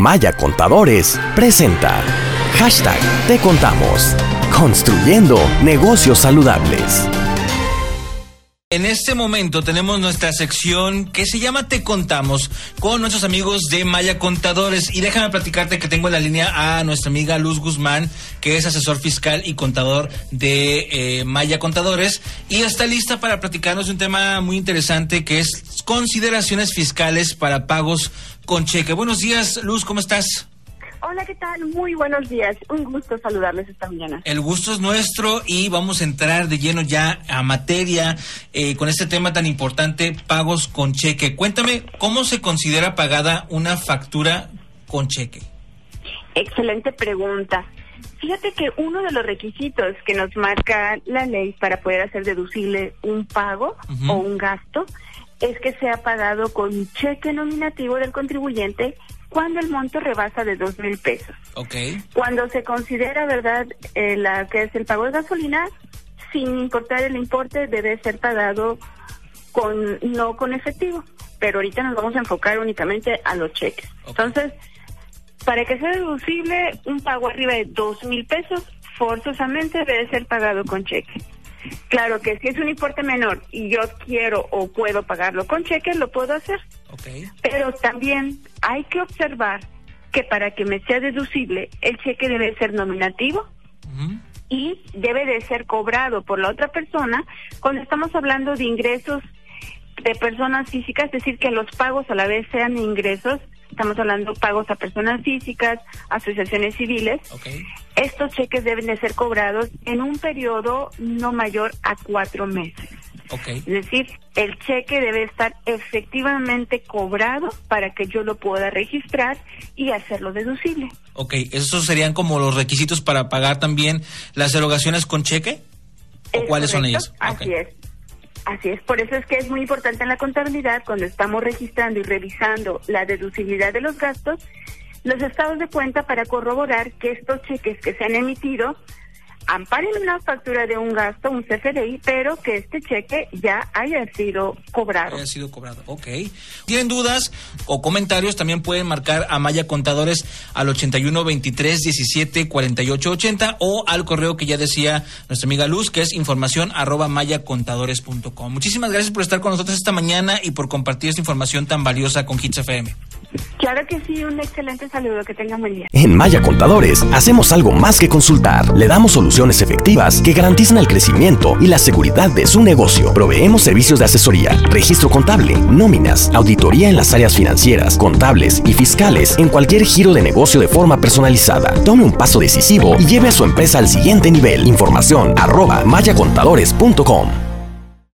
Maya Contadores presenta Hashtag Te Contamos. Construyendo negocios saludables. En este momento tenemos nuestra sección que se llama Te Contamos con nuestros amigos de Maya Contadores. Y déjame platicarte que tengo en la línea a nuestra amiga Luz Guzmán, que es asesor fiscal y contador de eh, Maya Contadores. Y está lista para platicarnos de un tema muy interesante que es consideraciones fiscales para pagos con cheque. Buenos días, Luz, ¿cómo estás? Hola, ¿qué tal? Muy buenos días. Un gusto saludarles esta mañana. El gusto es nuestro y vamos a entrar de lleno ya a materia eh, con este tema tan importante, pagos con cheque. Cuéntame, ¿cómo se considera pagada una factura con cheque? Excelente pregunta. Fíjate que uno de los requisitos que nos marca la ley para poder hacer deducible un pago o un gasto es que sea pagado con cheque nominativo del contribuyente cuando el monto rebasa de dos mil pesos. Okay. Cuando se considera, ¿verdad?, eh, la que es el pago de gasolina, sin importar el importe, debe ser pagado con no con efectivo. Pero ahorita nos vamos a enfocar únicamente a los cheques. Entonces, para que sea deducible, un pago arriba de dos mil pesos forzosamente debe ser pagado con cheque. Claro que si es un importe menor y yo quiero o puedo pagarlo con cheque, lo puedo hacer. Pero también hay que observar que para que me sea deducible, el cheque debe ser nominativo y debe de ser cobrado por la otra persona. Cuando estamos hablando de ingresos de personas físicas, es decir, que los pagos a la vez sean ingresos estamos hablando pagos a personas físicas, asociaciones civiles. Estos cheques deben de ser cobrados en un periodo no mayor a cuatro meses. Es decir, el cheque debe estar efectivamente cobrado para que yo lo pueda registrar y hacerlo deducible. Ok, ¿esos serían como los requisitos para pagar también las erogaciones con cheque? ¿O cuáles son ellos? Así es. Así es, por eso es que es muy importante en la contabilidad, cuando estamos registrando y revisando la deducibilidad de los gastos, los estados de cuenta para corroborar que estos cheques que se han emitido amparen una factura de un gasto, un CFDI, pero que este cheque ya haya sido cobrado. Haya sido cobrado, ok. ¿Tienen dudas o comentarios? También pueden marcar a Maya Contadores al 81 23 17 48 80 o al correo que ya decía nuestra amiga Luz, que es información arroba mayacontadores.com. Muchísimas gracias por estar con nosotros esta mañana y por compartir esta información tan valiosa con Hits FM. Claro que sí, un excelente saludo, que tengan buen. En Maya Contadores hacemos algo más que consultar. Le damos soluciones efectivas que garantizan el crecimiento y la seguridad de su negocio. Proveemos servicios de asesoría, registro contable, nóminas, auditoría en las áreas financieras, contables y fiscales en cualquier giro de negocio de forma personalizada. Tome un paso decisivo y lleve a su empresa al siguiente nivel. Información arroba mayacontadores.com.